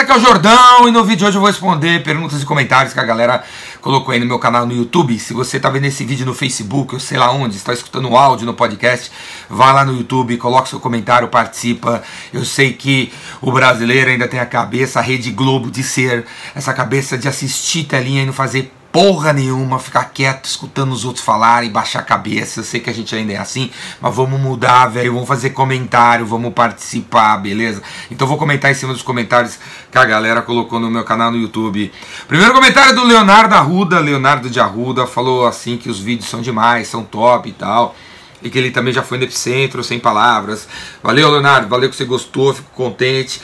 Aqui é o Jordão e no vídeo de hoje eu vou responder perguntas e comentários que a galera colocou aí no meu canal no YouTube. Se você tá vendo esse vídeo no Facebook, ou sei lá onde, está escutando o áudio no podcast, vai lá no YouTube, coloca seu comentário, participa. Eu sei que o brasileiro ainda tem a cabeça, a Rede Globo, de ser essa cabeça de assistir telinha e não fazer porra nenhuma, ficar quieto, escutando os outros falarem, baixar a cabeça. Eu sei que a gente ainda é assim, mas vamos mudar, velho. Vamos fazer comentário, vamos participar, beleza? Então vou comentar em cima dos comentários que a galera colocou no meu canal no YouTube. Primeiro comentário do Leonardo Arruda, Leonardo de Arruda, falou assim que os vídeos são demais, são top e tal. E que ele também já foi no Epicentro, sem palavras. Valeu, Leonardo, valeu que você gostou, fico contente.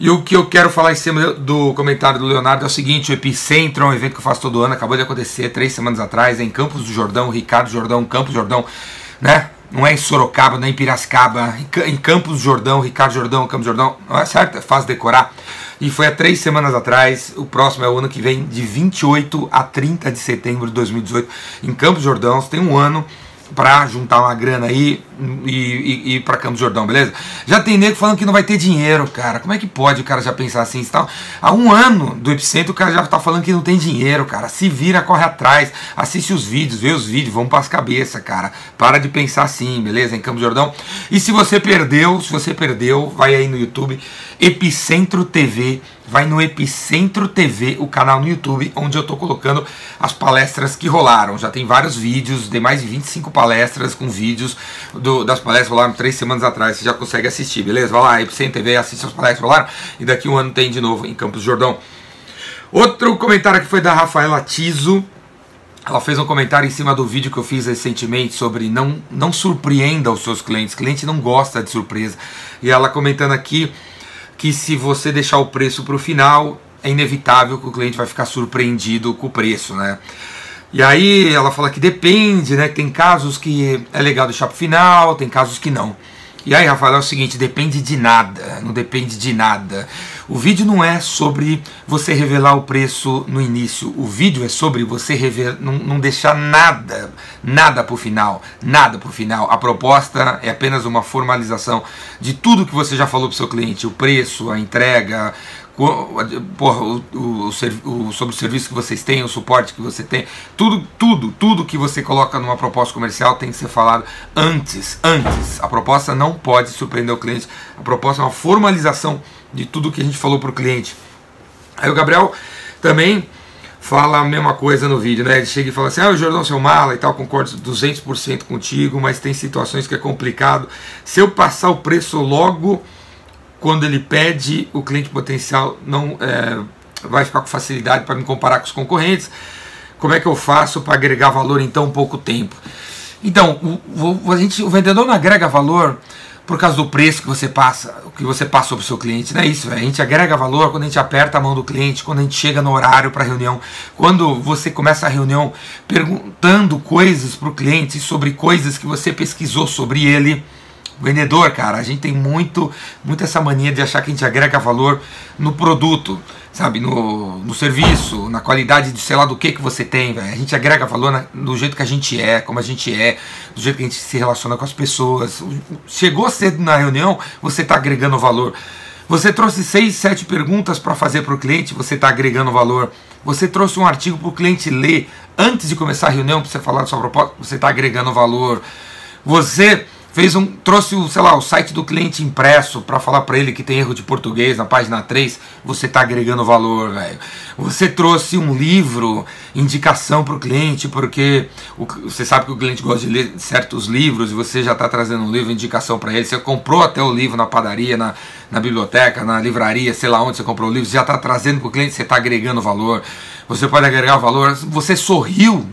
E o que eu quero falar em cima do comentário do Leonardo é o seguinte: o Epicentro é um evento que eu faço todo ano, acabou de acontecer três semanas atrás, é em Campos do Jordão, Ricardo Jordão, Campos do Jordão, né? Não é em Sorocaba, não é em Piracicaba, em Campos do Jordão, Ricardo Jordão, Campos do Jordão, não é certo? É fácil decorar. E foi há três semanas atrás, o próximo é o ano que vem, de 28 a 30 de setembro de 2018, em Campos do Jordão. Você tem um ano para juntar uma grana aí e, e, e ir para Campos Jordão, beleza? Já tem nego falando que não vai ter dinheiro, cara. Como é que pode o cara já pensar assim? Está, há um ano do Epicentro o cara já tá falando que não tem dinheiro, cara. Se vira, corre atrás, assiste os vídeos, vê os vídeos, vamos para as cabeças, cara. Para de pensar assim, beleza? Em Campos Jordão. E se você perdeu, se você perdeu, vai aí no YouTube, Epicentro TV vai no Epicentro TV, o canal no YouTube, onde eu estou colocando as palestras que rolaram. Já tem vários vídeos, tem mais de 25 palestras com vídeos do, das palestras que rolaram três semanas atrás. Você já consegue assistir, beleza? Vai lá, Epicentro TV, assiste as palestras que rolaram. E daqui um ano tem de novo em Campos do Jordão. Outro comentário que foi da Rafaela Tiso. Ela fez um comentário em cima do vídeo que eu fiz recentemente sobre não, não surpreenda os seus clientes. Cliente não gosta de surpresa. E ela comentando aqui que se você deixar o preço para o final, é inevitável que o cliente vai ficar surpreendido com o preço, né? E aí ela fala que depende, né? Tem casos que é legal deixar para o final, tem casos que não. E aí, Rafael, é o seguinte: depende de nada, não depende de nada. O vídeo não é sobre você revelar o preço no início, o vídeo é sobre você revelar, não, não deixar nada, nada para o final, nada para o final. A proposta é apenas uma formalização de tudo que você já falou para o seu cliente: o preço, a entrega, porra, o, o, o, sobre o serviço que vocês têm, o suporte que você tem, tudo, tudo, tudo que você coloca numa proposta comercial tem que ser falado antes, antes. A proposta não pode surpreender o cliente. A proposta é uma formalização de tudo que a gente falou para o cliente. Aí o Gabriel também fala a mesma coisa no vídeo, né? Ele chega e fala assim: "Ah, o Jordão seu mala e tal, concordo 200% contigo, mas tem situações que é complicado. Se eu passar o preço logo quando ele pede, o cliente potencial não é, vai ficar com facilidade para me comparar com os concorrentes. Como é que eu faço para agregar valor em tão pouco tempo? Então, o, o, a gente, o vendedor não agrega valor por causa do preço que você passa, que você passou para o seu cliente. Não é isso, véio. a gente agrega valor quando a gente aperta a mão do cliente, quando a gente chega no horário para a reunião, quando você começa a reunião perguntando coisas para o cliente sobre coisas que você pesquisou sobre ele vendedor, cara, a gente tem muito, muito essa mania de achar que a gente agrega valor no produto, sabe, no, no serviço, na qualidade de sei lá do que que você tem, véio. a gente agrega valor na, do jeito que a gente é, como a gente é, do jeito que a gente se relaciona com as pessoas. Chegou cedo na reunião, você está agregando valor. Você trouxe seis, sete perguntas para fazer para o cliente, você está agregando valor. Você trouxe um artigo para o cliente ler antes de começar a reunião para você falar da sua proposta, você está agregando valor. Você fez um trouxe o, sei lá, o site do cliente impresso para falar para ele que tem erro de português na página 3, você está agregando valor, velho. Você trouxe um livro, indicação para o cliente, porque o, você sabe que o cliente gosta de ler certos livros e você já está trazendo um livro, indicação para ele. Você comprou até o livro na padaria, na, na biblioteca, na livraria, sei lá onde você comprou o livro, você já está trazendo para o cliente, você está agregando valor. Você pode agregar valor. Você sorriu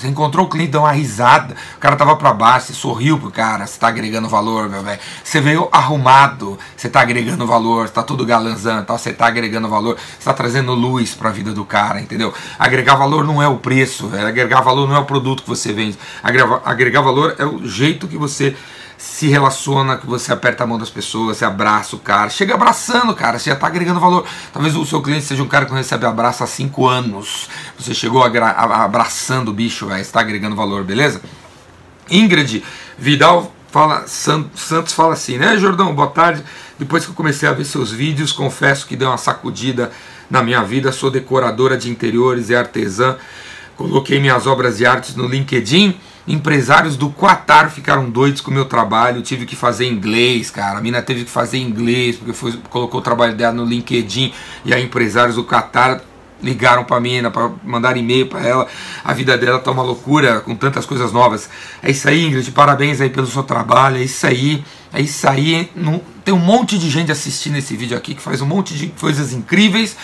você encontrou o cliente, deu uma risada, o cara tava para baixo, você sorriu pro cara, você tá agregando valor, meu velho. Você veio arrumado, você tá agregando valor, tá tudo galanzando, tá, você tá agregando valor, você tá trazendo luz para a vida do cara, entendeu? Agregar valor não é o preço, velho. agregar valor não é o produto que você vende. Agregar, agregar valor é o jeito que você se relaciona, que você aperta a mão das pessoas, você abraça o cara, chega abraçando, cara, você já está agregando valor. Talvez o seu cliente seja um cara que recebe abraço há 5 anos. Você chegou abraçando o bicho, está agregando valor, beleza? Ingrid Vidal fala, Santos fala assim, né, Jordão? Boa tarde. Depois que eu comecei a ver seus vídeos, confesso que deu uma sacudida na minha vida. Sou decoradora de interiores e artesã. Coloquei minhas obras de artes no LinkedIn. Empresários do Qatar ficaram doidos com o meu trabalho. Tive que fazer inglês, cara. A mina teve que fazer inglês porque foi, colocou o trabalho dela no LinkedIn. E aí, empresários do Qatar ligaram para mim, para mandar e-mail para ela. A vida dela tá uma loucura com tantas coisas novas. É isso aí, Ingrid. Parabéns aí pelo seu trabalho. É isso aí. É isso aí. Tem um monte de gente assistindo esse vídeo aqui que faz um monte de coisas incríveis.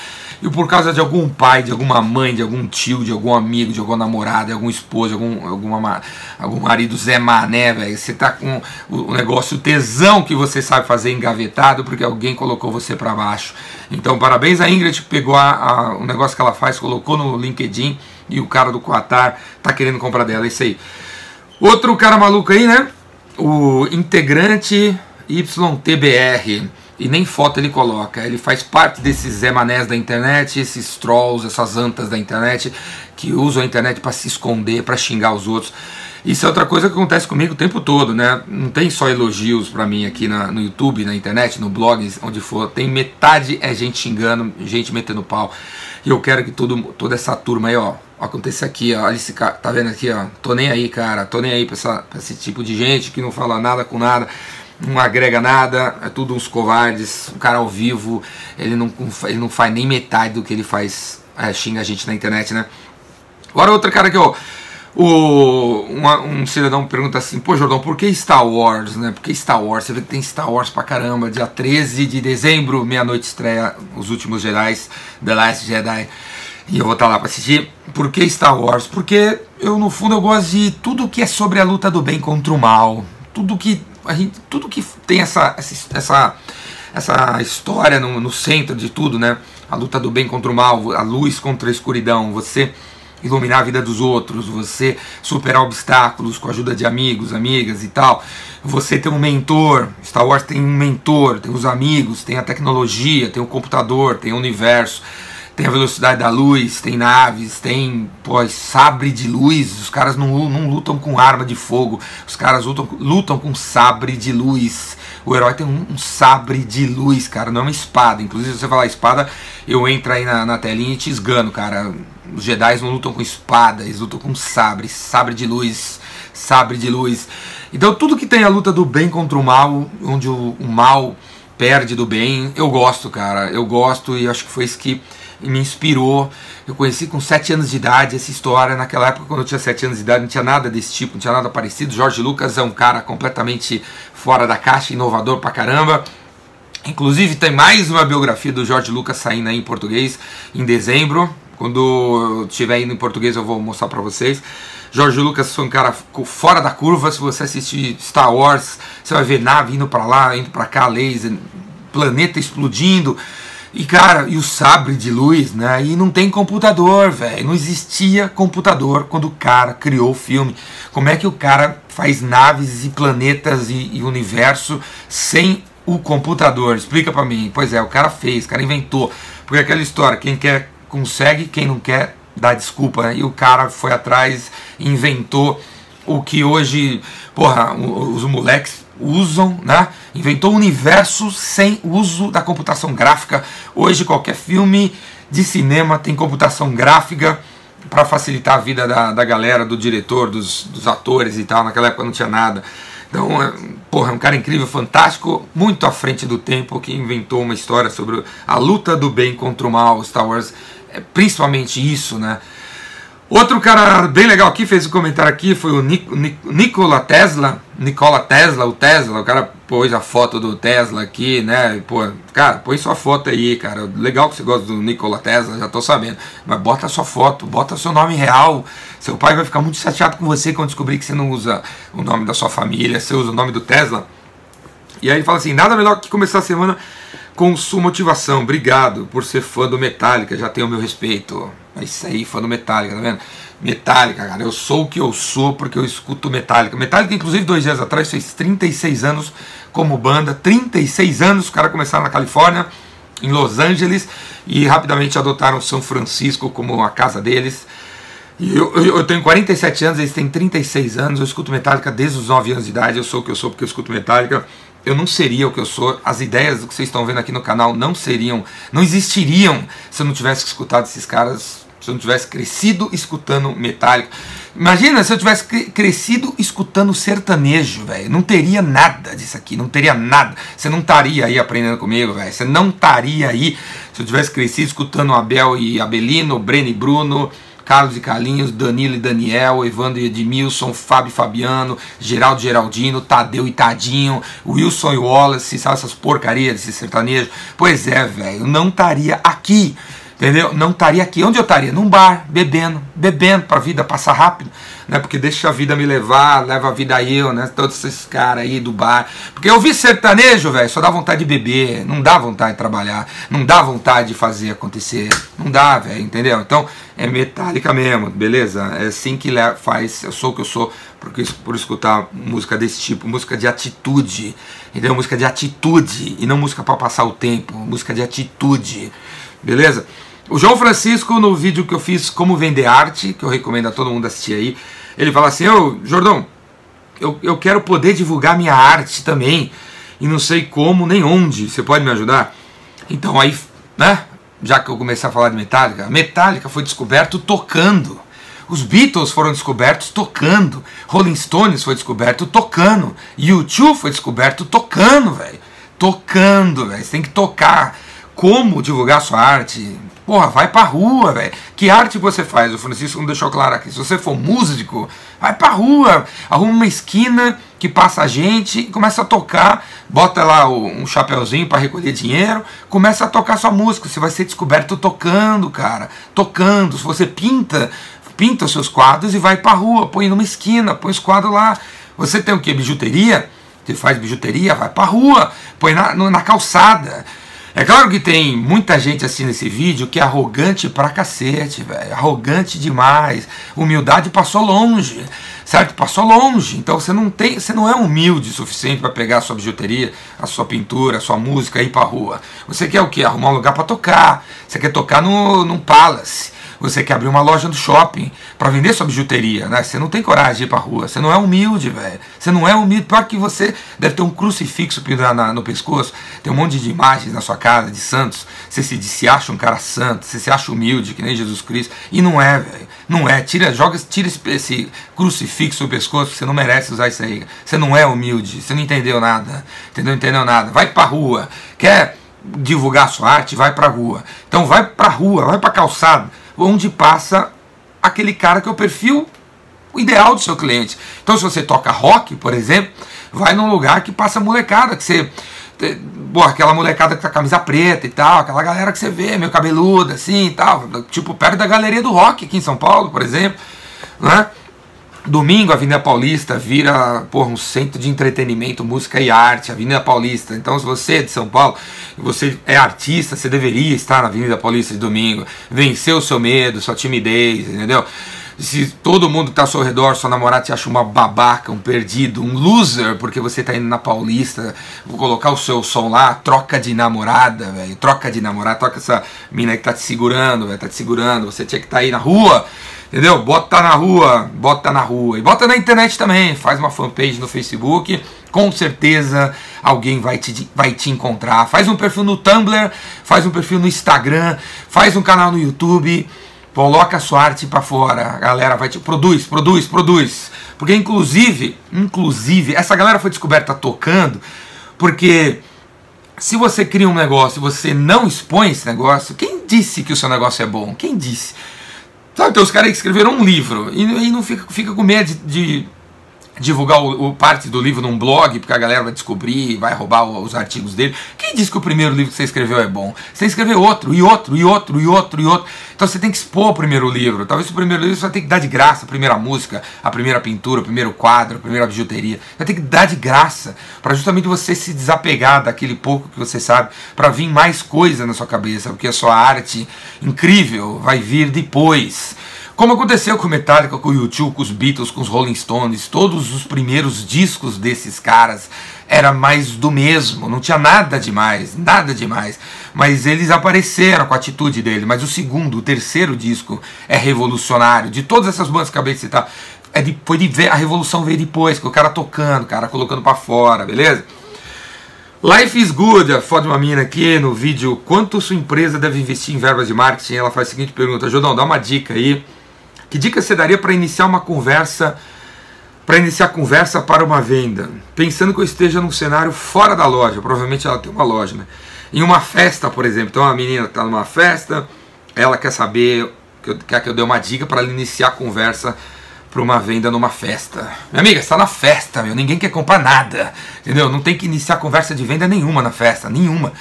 E por causa de algum pai, de alguma mãe, de algum tio, de algum amigo, de alguma namorada, de algum esposo, de algum, alguma, algum marido Zé Mané, velho. Você tá com o negócio, o tesão que você sabe fazer engavetado porque alguém colocou você para baixo. Então, parabéns a Ingrid pegou a, a, o negócio que ela faz, colocou no LinkedIn e o cara do Qatar tá querendo comprar dela. É isso aí. Outro cara maluco aí, né? O integrante YTBR e nem foto ele coloca. Ele faz parte desses Zé Manés da internet, esses trolls, essas antas da internet que usam a internet para se esconder, para xingar os outros. Isso é outra coisa que acontece comigo o tempo todo, né? Não tem só elogios para mim aqui na, no YouTube, na internet, no blog, onde for. Tem metade é gente xingando, gente metendo pau. E eu quero que todo, toda essa turma aí, ó, aconteça aqui, ó. Cara, tá vendo aqui, ó? Tô nem aí, cara. Tô nem aí pra, essa, pra esse tipo de gente que não fala nada com nada não agrega nada, é tudo uns covardes. O cara ao vivo, ele não, ele não faz nem metade do que ele faz, é, xinga a gente na internet, né? Agora outro cara que, ó, o, uma, um cidadão pergunta assim, pô Jordão, por que Star Wars, né? Por que Star Wars? Você vê que tem Star Wars pra caramba, dia 13 de dezembro, meia-noite estreia Os Últimos Jedi, The Last Jedi. E eu vou estar tá lá para assistir. Por que Star Wars? Porque eu, no fundo, eu gosto de tudo que é sobre a luta do bem contra o mal. Tudo que a gente, tudo que tem essa, essa, essa história no, no centro de tudo, né? A luta do bem contra o mal, a luz contra a escuridão, você iluminar a vida dos outros, você superar obstáculos com a ajuda de amigos, amigas e tal. Você ter um mentor, Star Wars tem um mentor, tem os amigos, tem a tecnologia, tem o computador, tem o universo tem a velocidade da luz, tem naves, tem pô, sabre de luz. Os caras não, não lutam com arma de fogo, os caras lutam, lutam com sabre de luz. O herói tem um, um, sabre de luz, cara, não é uma espada. Inclusive, se você falar espada, eu entro aí na, na telinha e te esgano, cara. Os Jedi não lutam com espada, eles lutam com sabre, sabre de luz, sabre de luz. Então, tudo que tem a luta do bem contra o mal, onde o, o mal perde do bem, eu gosto, cara. Eu gosto e acho que foi isso que e me inspirou. Eu conheci com 7 anos de idade essa história. Naquela época, quando eu tinha 7 anos de idade, não tinha nada desse tipo, não tinha nada parecido. Jorge Lucas é um cara completamente fora da caixa, inovador pra caramba. Inclusive, tem mais uma biografia do Jorge Lucas saindo aí em português em dezembro. Quando eu estiver indo em português, eu vou mostrar pra vocês. Jorge Lucas foi um cara fora da curva. Se você assistir Star Wars, você vai ver nave indo para lá, indo para cá, laser, planeta explodindo. E cara, e o sabre de luz, né? E não tem computador, velho. Não existia computador quando o cara criou o filme. Como é que o cara faz naves e planetas e, e universo sem o computador? Explica para mim. Pois é, o cara fez, o cara inventou. Porque aquela história, quem quer consegue, quem não quer dá desculpa. Né? E o cara foi atrás, inventou o que hoje, porra, os moleques usam, né? Inventou um universo sem uso da computação gráfica. Hoje qualquer filme de cinema tem computação gráfica para facilitar a vida da, da galera, do diretor, dos, dos atores e tal. Naquela época não tinha nada. Então, é, porra, é um cara incrível, fantástico, muito à frente do tempo, que inventou uma história sobre a luta do bem contra o mal. Star Wars é principalmente isso, né? Outro cara bem legal aqui fez um comentário aqui foi o Nic Nikola Tesla, Nikola Tesla, o Tesla, o cara pôs a foto do Tesla aqui, né? Pô, cara, põe sua foto aí, cara. Legal que você gosta do Nikola Tesla, já tô sabendo. Mas bota sua foto, bota seu nome real. Seu pai vai ficar muito chateado com você quando descobrir que você não usa o nome da sua família, você usa o nome do Tesla. E aí ele fala assim: nada melhor que começar a semana com sua motivação. Obrigado por ser fã do Metallica, já tenho o meu respeito. É isso aí, fã do Metallica, tá vendo? Metallica, cara, eu sou o que eu sou porque eu escuto Metallica. Metallica, inclusive, dois dias atrás fez 36 anos como banda. 36 anos, os caras começaram na Califórnia, em Los Angeles, e rapidamente adotaram São Francisco como a casa deles. Eu, eu, eu, tenho 47 anos, eles têm 36 anos, eu escuto Metallica desde os 9 anos de idade, eu sou o que eu sou porque eu escuto Metallica. Eu não seria o que eu sou, as ideias do que vocês estão vendo aqui no canal não seriam, não existiriam se eu não tivesse escutado esses caras, se eu não tivesse crescido escutando Metallica. Imagina se eu tivesse crescido escutando sertanejo, velho. Não teria nada disso aqui, não teria nada. Você não estaria aí aprendendo comigo, velho. Você não estaria aí se eu tivesse crescido escutando Abel e Abelino, Breno e Bruno, Carlos e Carlinhos, Danilo e Daniel, Evandro e Edmilson, Fábio e Fabiano, Geraldo e Geraldino, Tadeu e Tadinho, Wilson e Wallace, sabe essas porcarias desse sertanejo? Pois é, velho, não estaria aqui. Entendeu? Não estaria aqui. Onde eu estaria? Num bar, bebendo, bebendo para a vida passar rápido, né? Porque deixa a vida me levar, leva a vida eu, né? Todos esses caras aí do bar. Porque eu vi sertanejo, velho, só dá vontade de beber, não dá vontade de trabalhar, não dá vontade de fazer acontecer, não dá, velho, entendeu? Então é metálica mesmo, beleza? É assim que faz, eu sou o que eu sou porque por escutar música desse tipo, música de atitude, entendeu? Música de atitude e não música para passar o tempo, música de atitude, beleza? O João Francisco, no vídeo que eu fiz Como Vender Arte, que eu recomendo a todo mundo assistir aí, ele fala assim: Ô Jordão, eu, eu quero poder divulgar minha arte também, e não sei como nem onde, você pode me ajudar? Então aí, né, já que eu comecei a falar de Metallica, Metallica foi descoberto tocando. Os Beatles foram descobertos tocando. Rolling Stones foi descoberto tocando. YouTube foi descoberto tocando, velho. Tocando, velho. Você tem que tocar. Como divulgar sua arte? Porra, vai pra rua, velho. Que arte você faz? O Francisco não deixou claro aqui. Se você for músico, vai pra rua. Arruma uma esquina que passa a gente e começa a tocar. Bota lá um chapeuzinho para recolher dinheiro. Começa a tocar sua música. Você vai ser descoberto tocando, cara. Tocando. Se você pinta, pinta os seus quadros e vai pra rua. Põe numa esquina, põe os quadros lá. Você tem o que? Bijuteria? Você faz bijuteria? Vai pra rua. Põe na, na calçada. É claro que tem muita gente assistindo esse vídeo que é arrogante pra cacete, velho. Arrogante demais. Humildade passou longe, certo? Passou longe. Então você não tem, você não é humilde o suficiente para pegar a sua bijuteria, a sua pintura, a sua música e ir pra rua. Você quer o quê? Arrumar um lugar para tocar. Você quer tocar no, num palace você quer abrir uma loja no shopping para vender sua bijuteria, né? Você não tem coragem de ir pra rua, você não é humilde, velho. Você não é humilde, pior que você deve ter um crucifixo pendurado no pescoço, tem um monte de imagens na sua casa de santos. Você se, se acha um cara santo, você se acha humilde, que nem Jesus Cristo, e não é, velho. Não é. Tira, joga, tira esse, esse crucifixo no pescoço, você não merece usar isso aí. Você não é humilde, você não entendeu nada, entendeu? Entendeu nada. Vai pra rua. Quer divulgar sua arte, vai pra rua. Então vai pra rua, vai pra calçada onde passa aquele cara que é o perfil ideal do seu cliente. Então, se você toca rock, por exemplo, vai num lugar que passa molecada, que você. Pô, aquela molecada que tá camisa preta e tal, aquela galera que você vê, meio cabeluda, assim e tal, tipo perto da galeria do rock aqui em São Paulo, por exemplo, né? Domingo, a Avenida Paulista vira porra, um centro de entretenimento, música e arte, Avenida Paulista. Então, se você é de São Paulo, você é artista, você deveria estar na Avenida Paulista de domingo, vencer o seu medo, sua timidez, entendeu? Se todo mundo está ao seu redor, sua namorada te acha uma babaca, um perdido, um loser, porque você está indo na Paulista, vou colocar o seu som lá, troca de namorada, velho, troca de namorada, troca essa mina que tá te segurando, velho, tá te segurando, você tinha que estar tá aí na rua Entendeu? Bota na rua, bota na rua. E bota na internet também. Faz uma fanpage no Facebook. Com certeza alguém vai te, vai te encontrar. Faz um perfil no Tumblr, faz um perfil no Instagram, faz um canal no YouTube. Coloca a sua arte para fora. A galera vai te. Produz, produz, produz. Porque inclusive, inclusive, essa galera foi descoberta tocando porque se você cria um negócio e você não expõe esse negócio, quem disse que o seu negócio é bom? Quem disse? Sabe, tem os caras que escreveram um livro e, e não fica, fica com medo de, de divulgar o, o, parte do livro num blog, porque a galera vai descobrir, vai roubar os artigos dele. Quem disse que o primeiro livro que você escreveu é bom? Você escrever outro, e outro, e outro, e outro, e outro. Então você tem que expor o primeiro livro. Talvez o primeiro livro você vai ter que dar de graça a primeira música, a primeira pintura, o primeiro quadro, a primeira bijuteria. Vai ter que dar de graça, para justamente você se desapegar daquele pouco que você sabe, para vir mais coisa na sua cabeça, porque a sua arte incrível vai vir depois Como aconteceu com o Metallica, com o YouTube, com os Beatles, com os Rolling Stones, todos os primeiros discos desses caras era mais do mesmo, não tinha nada demais, nada demais. Mas eles apareceram com a atitude dele. Mas o segundo, o terceiro disco é revolucionário. De todas essas bandas que acabei de citar, é de, foi de ver, a revolução veio depois, que o cara tocando, o cara colocando para fora, beleza? Life is Good, a foto de uma mina aqui no vídeo. Quanto sua empresa deve investir em verbas de marketing? Ela faz a seguinte pergunta: Jodão, dá uma dica aí. Que dica você daria para iniciar uma conversa? Para iniciar conversa para uma venda, pensando que eu esteja num cenário fora da loja, provavelmente ela tem uma loja, né? Em uma festa, por exemplo, então a menina está numa festa, ela quer saber, quer que eu dê uma dica para ela iniciar a conversa para uma venda numa festa. Minha amiga, está na festa, meu. Ninguém quer comprar nada. Entendeu? Não tem que iniciar conversa de venda nenhuma na festa, nenhuma.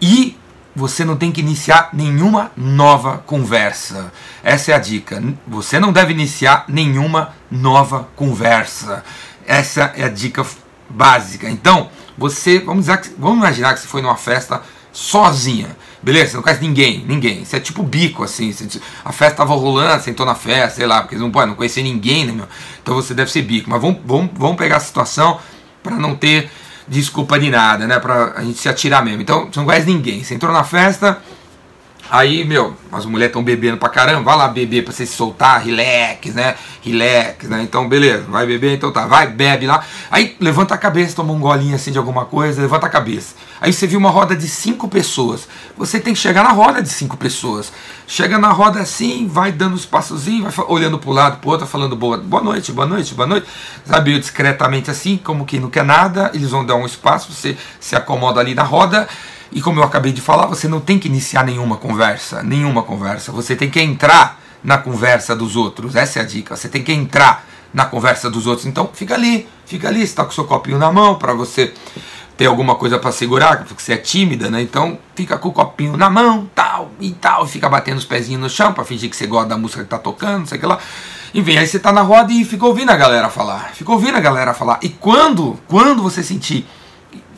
E você não tem que iniciar nenhuma nova conversa. Essa é a dica. Você não deve iniciar nenhuma nova conversa. Essa é a dica básica. Então, você, vamos, dizer, vamos imaginar que você foi numa festa sozinha. Beleza? Você não conhece ninguém, ninguém. Você é tipo bico, assim. Você, a festa tava rolando, você entrou na festa, sei lá, porque não não conhecer ninguém, né, meu? Então você deve ser bico. Mas vamos, vamos, vamos pegar a situação para não ter desculpa de nada, né? Pra a gente se atirar mesmo. Então, você não conhece ninguém. Você entrou na festa, Aí, meu, as mulheres estão bebendo pra caramba, vai lá beber pra você se soltar, relax, né? Relax, né? Então, beleza, vai beber, então tá, vai, bebe lá. Aí levanta a cabeça, toma um golinho assim de alguma coisa, levanta a cabeça. Aí você viu uma roda de cinco pessoas. Você tem que chegar na roda de cinco pessoas. Chega na roda assim, vai dando os passozinhos, vai olhando pro lado, pro outro, falando boa, boa noite, boa noite, boa noite. Sabe, discretamente assim, como quem não quer nada, eles vão dar um espaço, você se acomoda ali na roda e como eu acabei de falar, você não tem que iniciar nenhuma conversa, nenhuma conversa. Você tem que entrar na conversa dos outros. Essa é a dica. Você tem que entrar na conversa dos outros. Então, fica ali, fica ali, está com seu copinho na mão para você ter alguma coisa para segurar, porque você é tímida, né? Então, fica com o copinho na mão, tal e tal, fica batendo os pezinhos no chão para fingir que você gosta da música que tá tocando, sei que lá. Enfim, aí você tá na roda e fica ouvindo a galera falar. Fica ouvindo a galera falar. E quando, quando você sentir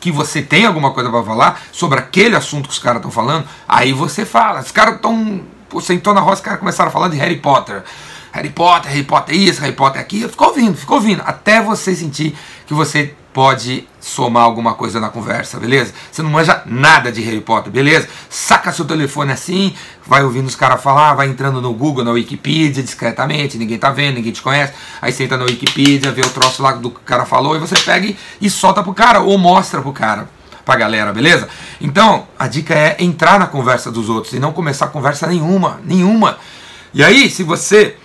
que você tem alguma coisa para falar sobre aquele assunto que os caras estão falando, aí você fala. Os caras estão. Você entrou na roça, os caras começaram falar de Harry Potter. Harry Potter, Harry Potter isso, Harry Potter aquilo. Ficou ouvindo, ficou ouvindo. Até você sentir que você pode somar alguma coisa na conversa, beleza? Você não manja nada de Harry Potter, beleza? Saca seu telefone assim, vai ouvindo os caras falar, vai entrando no Google, na Wikipedia, discretamente, ninguém tá vendo, ninguém te conhece. Aí você entra na Wikipedia, vê o troço lá do que o cara falou e você pega e solta pro cara ou mostra pro cara pra galera, beleza? Então, a dica é entrar na conversa dos outros e não começar conversa nenhuma, nenhuma. E aí, se você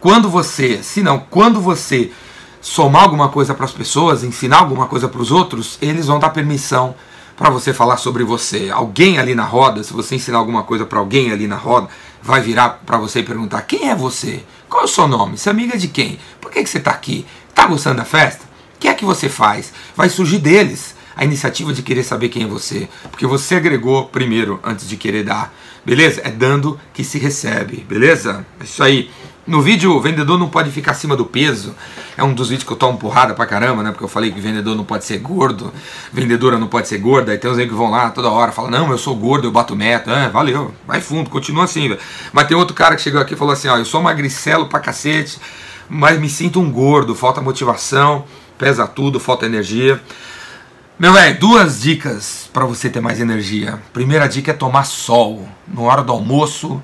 quando você, se não, quando você somar alguma coisa para as pessoas, ensinar alguma coisa para os outros, eles vão dar permissão para você falar sobre você. Alguém ali na roda, se você ensinar alguma coisa para alguém ali na roda, vai virar para você e perguntar: quem é você? Qual é o seu nome? Você é amiga de quem? Por que, que você está aqui? Está gostando da festa? O que é que você faz? Vai surgir deles a iniciativa de querer saber quem é você, porque você agregou primeiro antes de querer dar, beleza? É dando que se recebe, beleza? É isso aí. No vídeo, o vendedor não pode ficar acima do peso. É um dos vídeos que eu tomo porrada pra caramba, né? Porque eu falei que vendedor não pode ser gordo, vendedora não pode ser gorda. Aí tem uns aí que vão lá toda hora, falam, não, eu sou gordo, eu bato meta. É, valeu, vai fundo, continua assim, velho. Mas tem outro cara que chegou aqui e falou assim, ó, eu sou magricelo pra cacete, mas me sinto um gordo, falta motivação, pesa tudo, falta energia. Meu velho, duas dicas para você ter mais energia. Primeira dica é tomar sol. Na hora do almoço,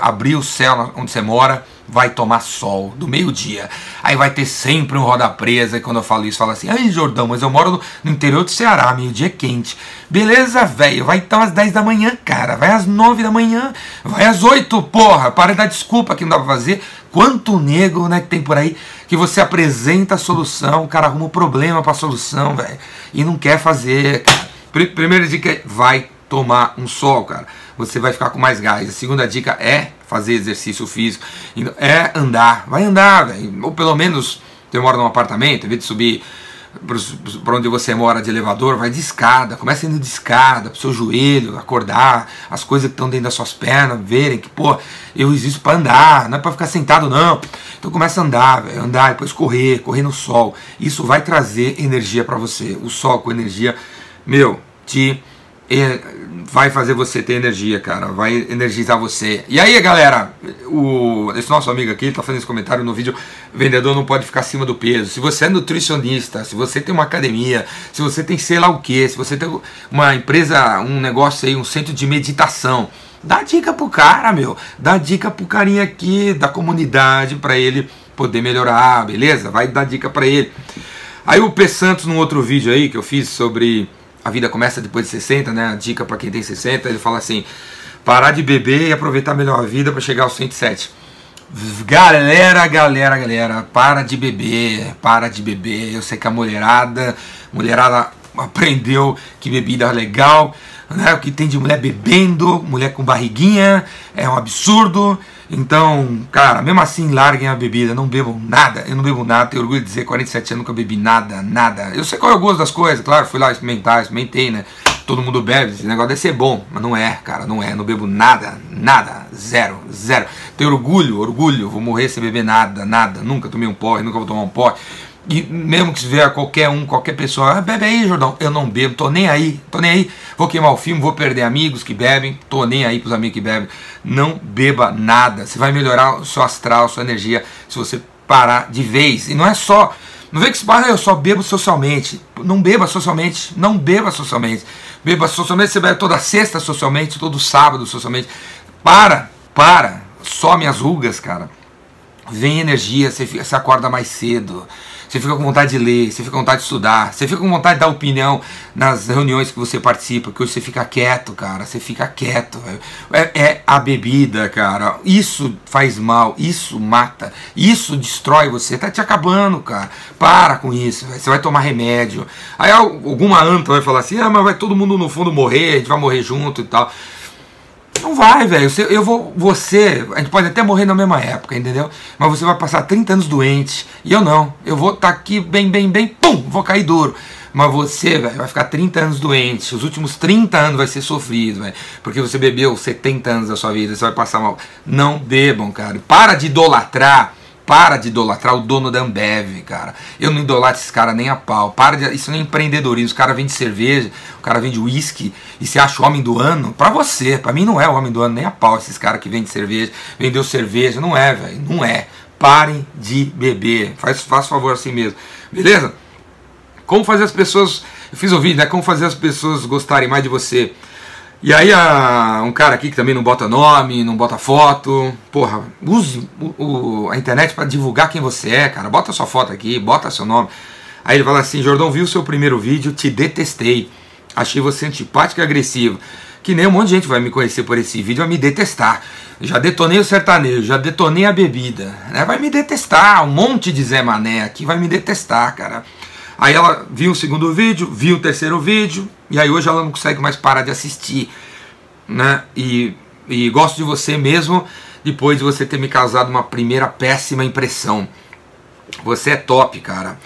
abrir o céu onde você mora vai tomar sol do meio-dia. Aí vai ter sempre um roda presa. E quando eu falo isso, fala assim: Ai, Jordão, mas eu moro no, no interior do Ceará, meio-dia quente. Beleza, velho, vai então às 10 da manhã, cara. Vai às 9 da manhã, vai às 8, porra. Para de dar desculpa que não dá pra fazer. Quanto nego, né, que tem por aí que você apresenta a solução, o cara arruma o problema pra solução, velho, e não quer fazer, cara. Primeira dica é: vai tomar um sol, cara. Você vai ficar com mais gás. A segunda dica é fazer exercício físico. É andar. Vai andar, velho. Ou pelo menos, você mora num apartamento, em vez de subir para onde você mora de elevador, vai de escada, começa indo de escada, pro seu joelho, acordar, as coisas que estão dentro das suas pernas, verem que, pô, eu existo para andar, não é para ficar sentado não. Então começa a andar, véio, andar, depois correr, correr no sol. Isso vai trazer energia para você. O sol com energia, meu, te vai fazer você ter energia, cara. Vai energizar você. E aí, galera, o, esse nosso amigo aqui tá fazendo esse comentário no vídeo: vendedor não pode ficar acima do peso. Se você é nutricionista, se você tem uma academia, se você tem sei lá o que, se você tem uma empresa, um negócio aí, um centro de meditação. Dá dica pro cara, meu. Dá dica pro carinha aqui da comunidade para ele poder melhorar, beleza? Vai dar dica para ele. Aí o P Santos, num outro vídeo aí que eu fiz sobre a vida começa depois de 60, né? A dica para quem tem 60, ele fala assim: parar de beber e aproveitar melhor a vida para chegar aos 107. Galera, galera, galera, para de beber, para de beber. Eu sei que a mulherada, mulherada aprendeu que bebida é legal, né? O que tem de mulher bebendo, mulher com barriguinha, é um absurdo. Então, cara, mesmo assim, larguem a bebida, não bebam nada. Eu não bebo nada, tenho orgulho de dizer, 47 anos nunca bebi nada, nada. Eu sei qual é o gosto das coisas, claro, fui lá experimentar, experimentei, né? Todo mundo bebe, esse negócio deve ser bom, mas não é, cara, não é. Não bebo nada, nada, zero, zero. Tenho orgulho, orgulho, vou morrer sem beber nada, nada. Nunca tomei um porre, nunca vou tomar um porre. E mesmo que se vier qualquer um, qualquer pessoa, ah, bebe aí, Jordão. Eu não bebo, tô nem aí, tô nem aí. Vou queimar o filme, vou perder amigos que bebem, tô nem aí pros amigos que bebem. Não beba nada. Você vai melhorar o seu astral, sua energia, se você parar de vez. E não é só. Não vem que se barra, eu só bebo socialmente. Não beba socialmente. Não beba socialmente. Beba socialmente, você bebe toda sexta socialmente, todo sábado socialmente. Para, para. Some as rugas, cara. Vem energia, você, fica, você acorda mais cedo você fica com vontade de ler, você fica com vontade de estudar, você fica com vontade de dar opinião nas reuniões que você participa, que hoje você fica quieto, cara, você fica quieto. É, é a bebida, cara. Isso faz mal, isso mata, isso destrói você, tá te acabando, cara. Para com isso, você vai tomar remédio. Aí alguma anta vai falar assim: ah, mas vai todo mundo no fundo morrer, a gente vai morrer junto e tal. Não vai, velho. Eu vou. Você. A gente pode até morrer na mesma época, entendeu? Mas você vai passar 30 anos doente. E eu não. Eu vou estar tá aqui bem, bem, bem. Pum! Vou cair duro. Mas você, velho, vai ficar 30 anos doente. Os últimos 30 anos vai ser sofrido, velho. Porque você bebeu 70 anos da sua vida. Você vai passar mal. Não bebam, cara. Para de idolatrar para de idolatrar o dono da Ambev, cara. Eu não idolatro esse cara nem a pau. Para de, isso não é empreendedorismo. O cara vende cerveja, o cara vende uísque e se acha o homem do ano. Para você, para mim não é o homem do ano nem a pau. Esses caras que vendem cerveja, vendeu cerveja. Não é, velho. Não é. Parem de beber. Faz, faz favor assim mesmo. Beleza? Como fazer as pessoas. Eu fiz o vídeo, né? Como fazer as pessoas gostarem mais de você. E aí a, um cara aqui que também não bota nome, não bota foto. Porra, use o, o, a internet para divulgar quem você é, cara. Bota sua foto aqui, bota seu nome. Aí ele fala assim, Jordão, viu seu primeiro vídeo, te detestei. Achei você antipático e agressivo. Que nem um monte de gente vai me conhecer por esse vídeo, vai me detestar. Já detonei o sertanejo, já detonei a bebida. Né? Vai me detestar, um monte de Zé Mané aqui vai me detestar, cara. Aí ela viu o segundo vídeo, viu o terceiro vídeo, e aí hoje ela não consegue mais parar de assistir. Né? E, e gosto de você mesmo depois de você ter me causado uma primeira péssima impressão. Você é top, cara.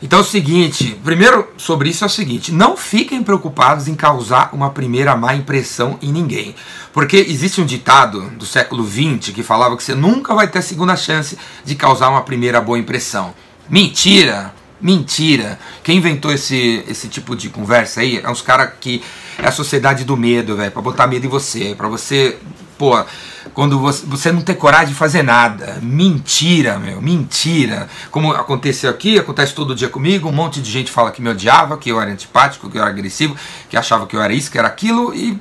Então é o seguinte, primeiro sobre isso é o seguinte, não fiquem preocupados em causar uma primeira má impressão em ninguém. Porque existe um ditado do século XX que falava que você nunca vai ter a segunda chance de causar uma primeira boa impressão. Mentira! Mentira. Quem inventou esse, esse tipo de conversa aí é uns caras que. É a sociedade do medo, velho. Pra botar medo em você. Pra você. Pô, quando você, você não ter coragem de fazer nada. Mentira, meu. Mentira. Como aconteceu aqui, acontece todo dia comigo. Um monte de gente fala que me odiava, que eu era antipático, que eu era agressivo, que achava que eu era isso, que era aquilo. E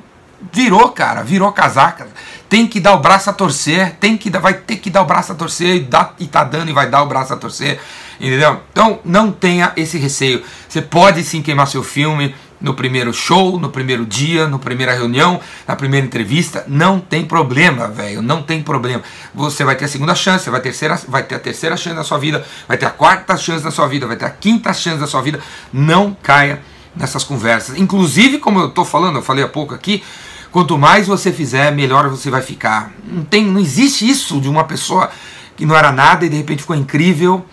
virou, cara. Virou casaca. Tem que dar o braço a torcer. Tem que, vai ter que dar o braço a torcer. E, dá, e tá dando e vai dar o braço a torcer Entendeu? Então não tenha esse receio. Você pode sim queimar seu filme no primeiro show, no primeiro dia, na primeira reunião, na primeira entrevista, não tem problema, velho, não tem problema. Você vai ter a segunda chance, vai terceira, vai ter a terceira chance da sua vida, vai ter a quarta chance da sua vida, vai ter a quinta chance da sua vida. Não caia nessas conversas. Inclusive, como eu estou falando, eu falei há pouco aqui, quanto mais você fizer, melhor você vai ficar. Não tem, não existe isso de uma pessoa que não era nada e de repente ficou incrível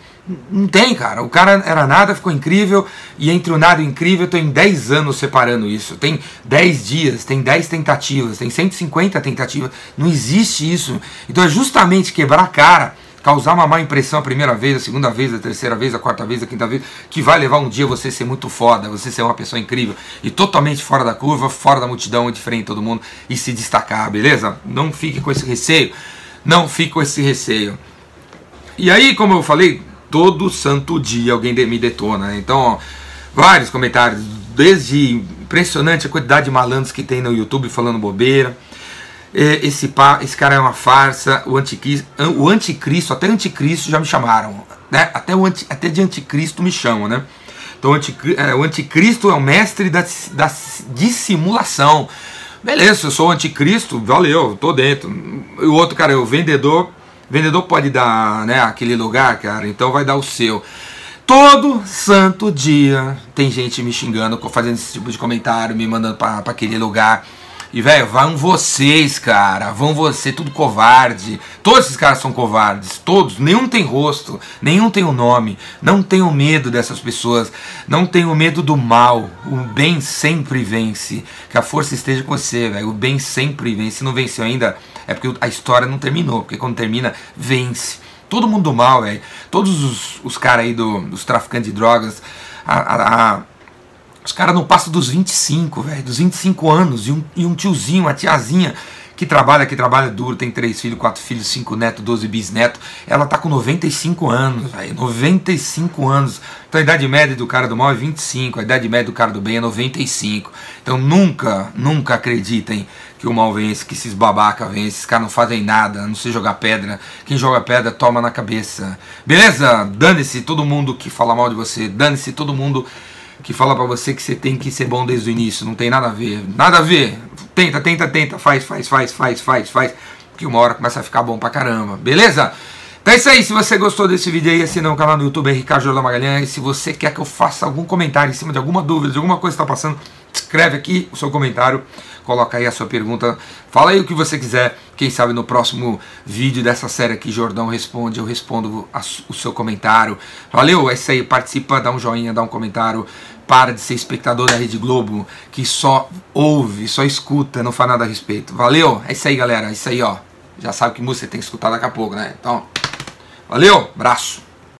não tem, cara. O cara era nada, ficou incrível, e entre o nada e o incrível, eu tô em 10 anos separando isso. Tem 10 dias, tem 10 tentativas, tem 150 tentativas. Não existe isso. Então é justamente quebrar a cara causar uma má impressão a primeira vez, a segunda vez, a terceira vez, a quarta vez, a quinta vez, que vai levar um dia você ser muito foda, você ser uma pessoa incrível e totalmente fora da curva, fora da multidão, diferente de todo mundo e se destacar, beleza? Não fique com esse receio, não fique com esse receio. E aí, como eu falei, todo santo dia alguém me detona, né? Então, ó, vários comentários, desde impressionante a quantidade de malandros que tem no YouTube falando bobeira é, esse, esse cara é uma farsa, o anticristo, o anticristo, até anticristo já me chamaram, né? Até, o anti, até de anticristo me chamam, né? Então o, anticristo, é, o anticristo é o mestre da, da dissimulação. Beleza, eu sou o anticristo, valeu, tô dentro. E o outro, cara, é o vendedor. Vendedor pode dar, né, aquele lugar, cara, então vai dar o seu. Todo santo dia tem gente me xingando, fazendo esse tipo de comentário, me mandando para aquele lugar. E, velho, vão vocês, cara. Vão você, tudo covarde. Todos esses caras são covardes. Todos. Nenhum tem rosto. Nenhum tem o um nome. Não tenham medo dessas pessoas. Não tenham medo do mal. O bem sempre vence. Que a força esteja com você, velho. O bem sempre vence. Se não venceu ainda, é porque a história não terminou. Porque quando termina, vence. Todo mundo do mal, velho. Todos os, os caras aí do, dos traficantes de drogas. a, a, a os caras não passam dos 25, velho, dos 25 anos, e um, e um tiozinho, uma tiazinha que trabalha, que trabalha duro, tem três filhos, quatro filhos, cinco netos, doze bisnetos, ela tá com 95 anos, velho, 95 anos. Então a idade média do cara do mal é 25, a idade média do cara do bem é 95. Então nunca, nunca acreditem que o mal vence, que esses babaca vence, esses caras não fazem nada, não sei jogar pedra. Quem joga pedra toma na cabeça. Beleza? Dane-se todo mundo que fala mal de você, dane-se todo mundo que fala para você que você tem que ser bom desde o início. Não tem nada a ver. Nada a ver. Tenta, tenta, tenta. Faz, faz, faz, faz, faz, faz. Que uma hora começa a ficar bom pra caramba. Beleza? Então é isso aí. Se você gostou desse vídeo aí, assina o canal do YouTube Ricardo Jordão Magalhães. Se você quer que eu faça algum comentário em cima de alguma dúvida, de alguma coisa que está passando, escreve aqui o seu comentário coloca aí a sua pergunta, fala aí o que você quiser. Quem sabe no próximo vídeo dessa série aqui, Jordão Responde, eu respondo o seu comentário. Valeu, é isso aí, participa, dá um joinha, dá um comentário. Para de ser espectador da Rede Globo, que só ouve, só escuta, não faz nada a respeito. Valeu, é isso aí, galera, é isso aí, ó. Já sabe que música tem que escutar daqui a pouco, né? Então, valeu, abraço.